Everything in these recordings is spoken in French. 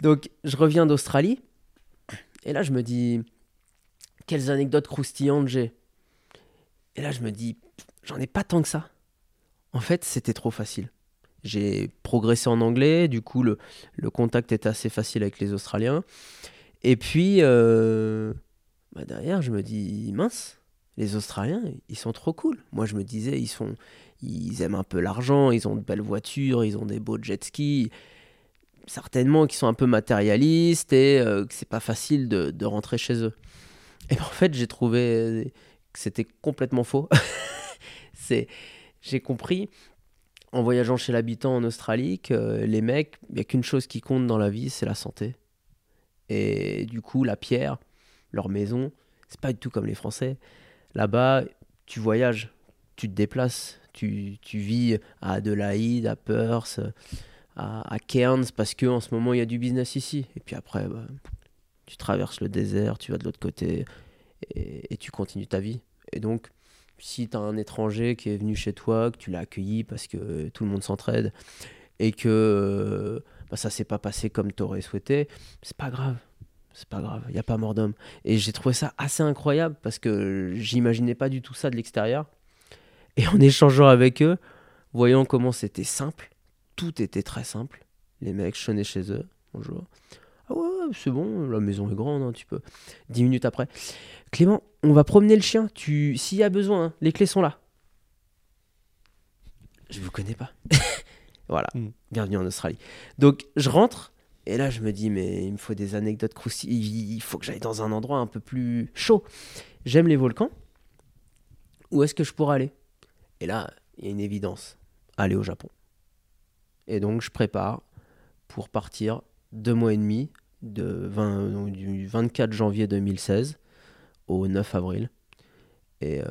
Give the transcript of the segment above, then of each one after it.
Donc, je reviens d'Australie. Et là, je me dis, quelles anecdotes croustillantes j'ai. Et là, je me dis, j'en ai pas tant que ça. En fait, c'était trop facile. J'ai progressé en anglais, du coup, le, contact était assez facile avec les Australiens. Et puis, euh, bah derrière, je me dis, mince, les Australiens, ils sont trop cool. Moi, je me disais, ils, sont, ils aiment un peu l'argent, ils ont de belles voitures, ils ont des beaux jet skis. Certainement qu'ils sont un peu matérialistes et euh, que c'est pas facile de, rentrer chez eux. Et ben, en fait, j'ai trouvé que c'était complètement faux. c'est, j'ai compris en voyageant chez l'habitant en Australie que les mecs, il n'y a qu'une chose qui compte dans la vie, c'est la santé. Et du coup, la pierre, leur maison, c'est pas du tout comme les Français. Là-bas, tu voyages, tu te déplaces, tu, tu vis à Adelaide, à Perth, à, Cairns, parce qu'en ce moment, il y a du business ici. Et puis après, bah, tu traverses le désert, tu vas de l'autre côté, et, tu continues ta vie. Et donc, si tu as un étranger qui est venu chez toi, que tu l'as accueilli parce que tout le monde s'entraide, et que bah, ça s'est pas passé comme tu aurais souhaité, c'est pas grave c'est pas grave, il n'y a pas mort d'homme. Et j'ai trouvé ça assez incroyable parce que j'imaginais pas du tout ça de l'extérieur. Et en échangeant avec eux, voyant comment c'était simple, tout était très simple. Les mecs, je chez eux, bonjour. Ah ouais, c'est bon, la maison est grande, hein, tu peux. Dix minutes après, Clément, on va promener le chien. Tu, s'il y a besoin, hein, les clés sont là. Je vous connais pas. voilà, mm. bienvenue en Australie. Donc je rentre et là, je me dis, mais il me faut des anecdotes croustillantes. Il faut que j'aille dans un endroit un peu plus chaud. J'aime les volcans. Où est-ce que je pourrais aller? Et là, il y a une évidence. Aller au Japon. Et donc, je prépare pour partir deux mois et demi, de 20, du 24 janvier 2016 au 9 avril. Et, euh,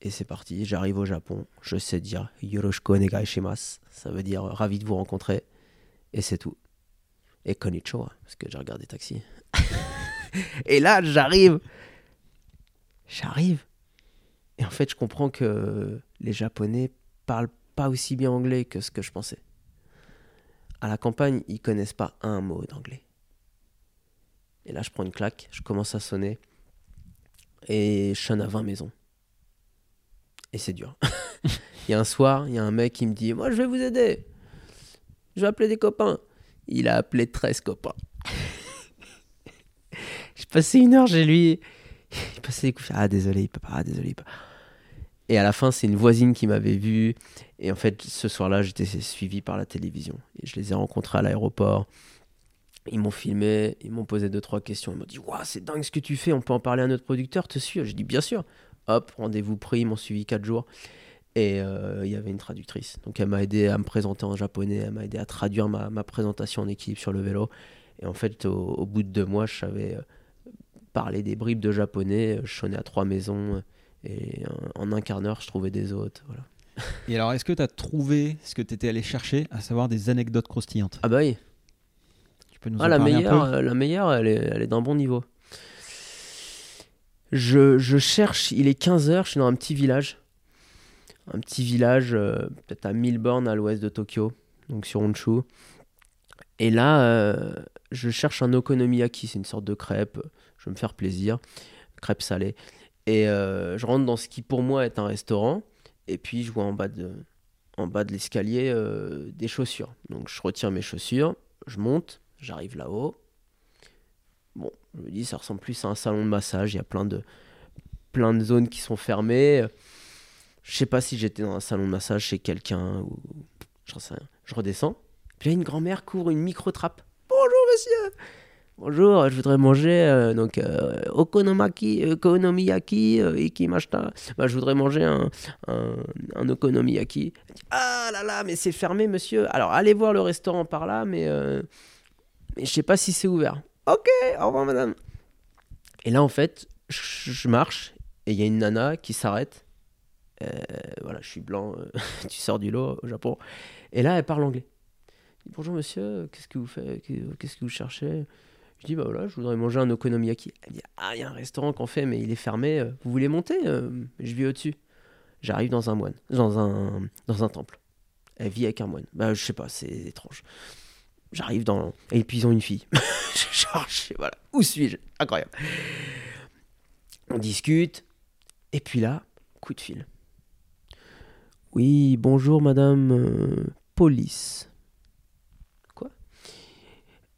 et c'est parti. J'arrive au Japon. Je sais dire Yoroshiku onegai shimasu. Ça veut dire ravi de vous rencontrer. Et c'est tout et Konichiwa, parce que j'ai regardé Taxi. et là, j'arrive. J'arrive. Et en fait, je comprends que les Japonais parlent pas aussi bien anglais que ce que je pensais. À la campagne, ils connaissent pas un mot d'anglais. Et là, je prends une claque, je commence à sonner. Et je sonne à 20 maisons. Et c'est dur. il y a un soir, il y a un mec qui me dit Moi, je vais vous aider. Je vais appeler des copains. Il a appelé 13 copains. J'ai passé une heure chez lui. Il passait des coups. Ah, désolé, il peut pas. Ah, désolé, il peut pas. Et à la fin, c'est une voisine qui m'avait vu. Et en fait, ce soir-là, j'étais suivi par la télévision. Je les ai rencontrés à l'aéroport. Ils m'ont filmé, ils m'ont posé deux, trois questions. Ils m'ont dit Waouh, c'est dingue ce que tu fais, on peut en parler à notre producteur, te suis J'ai dit Bien sûr. Hop, rendez-vous pris, ils m'ont suivi quatre jours. Et euh, il y avait une traductrice. Donc elle m'a aidé à me présenter en japonais, elle m'a aidé à traduire ma, ma, présentation en équipe sur le vélo. Et en fait, au, bout de deux mois, je savais euh, parler des bribes de japonais. Je sonnais à trois maisons. Et en, un quart d'heure, je trouvais des hôtes. Voilà. Et alors, est-ce que tu as trouvé ce que tu étais allé chercher, à savoir des anecdotes croustillantes? Ah bah oui. Tu peux nous ah, en la parler meilleure, un peu? La meilleure, elle est, elle est d'un bon niveau. Je, je cherche, il est 15h, je suis dans un petit village un petit village, euh, peut-être à 1000 bornes à l'ouest de Tokyo, donc sur Honshu. Et là, euh, je cherche un okonomiyaki, c'est une sorte de crêpe, je veux me faire plaisir, crêpe salée. Et euh, je rentre dans ce qui pour moi est un restaurant, et puis je vois en bas de, en bas de l'escalier des chaussures. Donc je retire mes chaussures, je monte, j'arrive là-haut. Bon, je me dis, ça ressemble plus à un salon de massage, il y a plein de, plein de zones qui sont fermées. Je sais pas si j'étais dans un salon de massage chez quelqu'un ou. Rien. Je redescends. Puis là, une grand-mère court une micro-trappe. Bonjour, monsieur Bonjour, je voudrais manger euh, donc euh, okonomaki, okonomiyaki, euh, ikimashita. Bah, je voudrais manger un, un, okonomiyaki. Ah là là, mais c'est fermé, monsieur. Alors, allez voir le restaurant par là, mais, mais je sais pas si c'est ouvert. Ok, au revoir, madame. Et là, en fait, je marche et il y a une nana qui s'arrête voilà, je suis blanc, tu sors du lot au Japon. Et là, elle parle anglais. Bonjour monsieur, qu'est-ce que vous faites Qu'est-ce que vous cherchez? Je dis bah voilà, je voudrais manger un okonomiyaki. Elle dit ah il y a un restaurant qu'on fait mais il est fermé. Vous voulez monter Je vis au-dessus. J'arrive dans un moine, dans un dans un temple. Elle vit avec un moine. Bah je sais pas, c'est étrange. j'arrive dans. Et puis ils ont une fille. Genre, je- voilà, où suis-je? Incroyable. On discute. Et puis là, coup de fil. Oui, bonjour madame euh, police.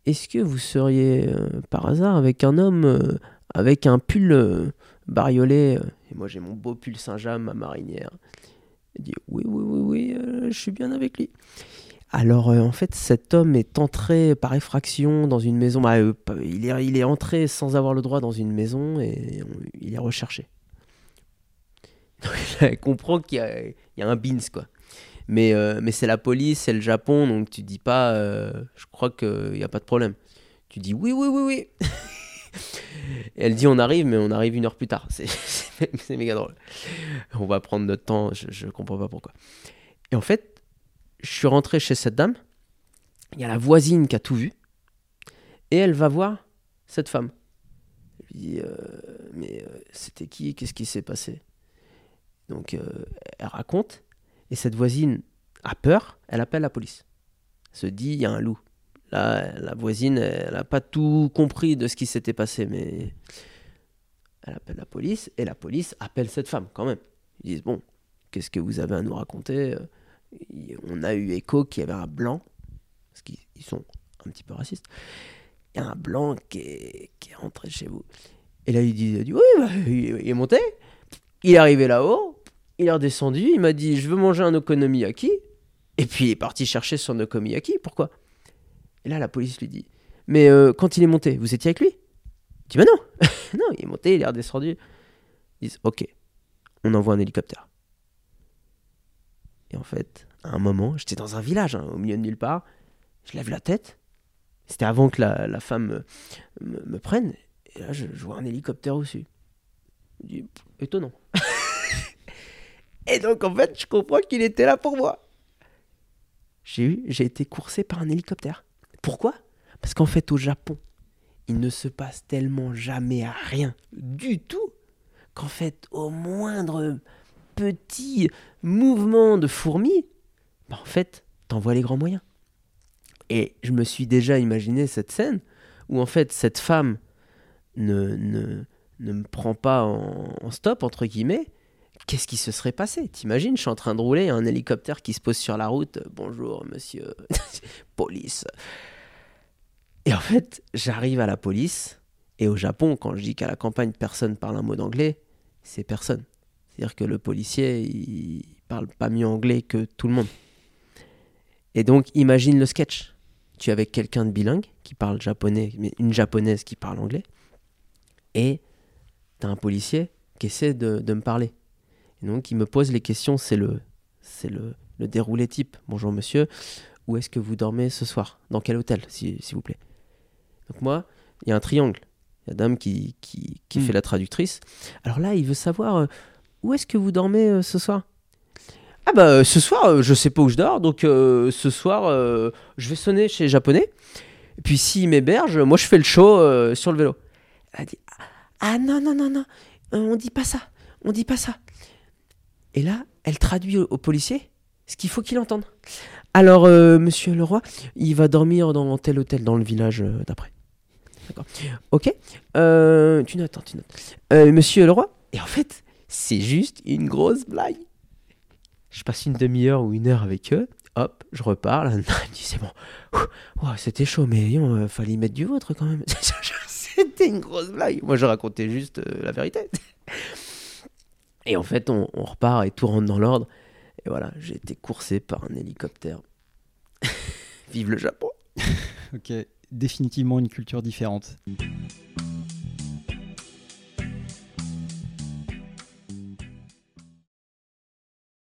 Est-ce que vous seriez euh, par hasard avec un homme euh, avec un pull euh, bariolé Et moi j'ai mon beau pull Saint-James, ma marinière. Il dit oui, oui, oui, oui, je suis bien avec lui. Alors en fait cet homme est entré par effraction dans une maison. Bah, il, est, il est entré sans avoir le droit dans une maison et il est recherché. Elle comprend qu'il y il y a un beans quoi. Mais, euh, mais c'est la police, c'est le Japon, donc tu dis pas, euh, je crois qu'il n'y a pas de problème. Tu dis oui, oui, oui, oui. Et elle dit on arrive, mais on arrive une heure plus tard. C'est- méga drôle. On va prendre notre temps, je, je comprends pas pourquoi. Et en fait, je suis rentré chez cette dame, il y a la voisine qui a tout vu, et elle va voir cette femme. Elle lui euh, mais euh, c'était qui? Qu'est-ce qui s'est passé? Donc, euh, elle raconte, et cette voisine a peur, elle appelle la police. Elle se dit, il y a un loup. Là, la voisine, elle n'a pas tout compris de ce qui s'était passé, mais elle appelle la police, et la police appelle cette femme quand même. Ils disent, bon, qu'est-ce que vous avez à nous raconter Euh, On a eu écho qu'il y avait un blanc, parce qu'ils ils sont un petit peu racistes, il y a un blanc qui est, rentré chez vous. Et là, il dit, oui, bah, il est monté, il est arrivé là-haut, il est redescendu, il m'a dit, je veux manger un okonomiyaki, et puis il est parti chercher son okonomiyaki, pourquoi? Et là, la police lui dit, mais euh, quand il est monté, vous étiez avec lui? Il dit, mais non, non, il est monté, il est redescendu. Ils disent, ok, on envoie un hélicoptère. Et en fait, à un moment, j'étais dans un village, hein, au milieu de nulle part, je lève la tête, c'était avant que la, la femme me, prenne, et là, je, je vois un hélicoptère au-dessus. Étonnant. et donc, en fait, je comprends qu'il était là pour moi. J'ai eu, j'ai été coursé par un hélicoptère. Pourquoi? Parce qu'en fait, au Japon, il ne se passe tellement jamais rien du tout qu'en fait, au moindre petit mouvement de fourmi, bah, en fait, t'envoies les grands moyens. Et je me suis déjà imaginé cette scène où en fait cette femme ne, ne, ne me prend pas en, en stop, entre guillemets. Qu'est-ce qui se serait passé? T'imagines, je suis en train de rouler, un hélicoptère qui se pose sur la route. Bonjour, monsieur. police. Et en fait, j'arrive à la police. Et au Japon, quand je dis qu'à la campagne, personne parle un mot d'anglais, c'est personne. C'est-à-dire que le policier, il parle pas mieux anglais que tout le monde. Et donc, imagine le sketch. Tu es avec quelqu'un de bilingue qui parle japonais, mais une japonaise qui parle anglais. Et tu as un policier qui essaie de me parler. Et donc, il me pose les questions. C'est le, c'est le, le déroulé type. Bonjour monsieur, où est-ce que vous dormez ce soir? Dans quel hôtel, si- s'il vous plaît? Donc, moi, il y a un triangle. Il y a dame qui, qui, qui Mm. fait la traductrice. Alors là, il veut savoir euh, où est-ce que vous dormez euh, ce soir? Ah bah euh, ce soir, je sais pas où je dors, donc ce soir, je vais sonner chez les Japonais. Et puis s'ils m'hébergent, moi je fais le show sur le vélo. Elle a dit Ah non, non, non, non, euh, on dit pas ça, on dit pas ça. Et là, elle traduit au, au policier ce qu'il faut qu'il entende. Alors, euh, monsieur le roi, il va dormir dans tel hôtel dans le village euh, d'après. D'accord. Ok. Euh, tu notes, hein, tu notes. Euh, monsieur le roi. Et en fait, c'est juste une grosse blague. Je passe une demi-heure ou une heure avec eux. Hop, je repars. Là, il me dit c'est bon. C'était chaud, mais euh, fallait y mettre du vôtre quand même. C'était une grosse blague. Moi, je racontais juste euh, la vérité. Et en fait, on, repart et tout rentre dans l'ordre. Et voilà, j'ai été coursé par un hélicoptère. Vive le Japon. Ok, définitivement une culture différente.